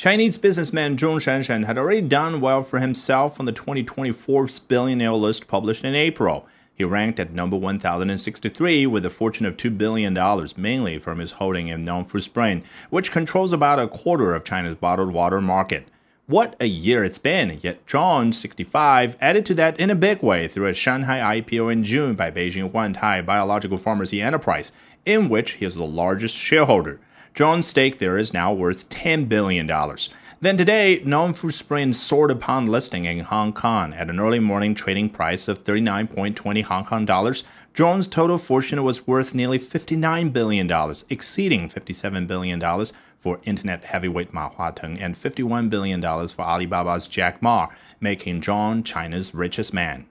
Chinese businessman Zhong Shanshan had already done well for himself on the 2020 Forbes billionaire list published in April. He ranked at number 1063 with a fortune of $2 billion, mainly from his holding in Nongfu Spring, which controls about a quarter of China's bottled water market. What a year it's been, yet Zhong, 65, added to that in a big way through a Shanghai IPO in June by Beijing Wantai Biological Pharmacy Enterprise, in which he is the largest shareholder. Zhong's stake there is now worth $10 billion. Then today, Nongfu Spring soared upon listing in Hong Kong at an early morning trading price of 39.20 Hong Kong dollars. Zhong's total fortune was worth nearly $59 billion, exceeding $57 billion for internet heavyweight Ma Huateng and $51 billion for Alibaba's Jack Ma, making Zhong China's richest man.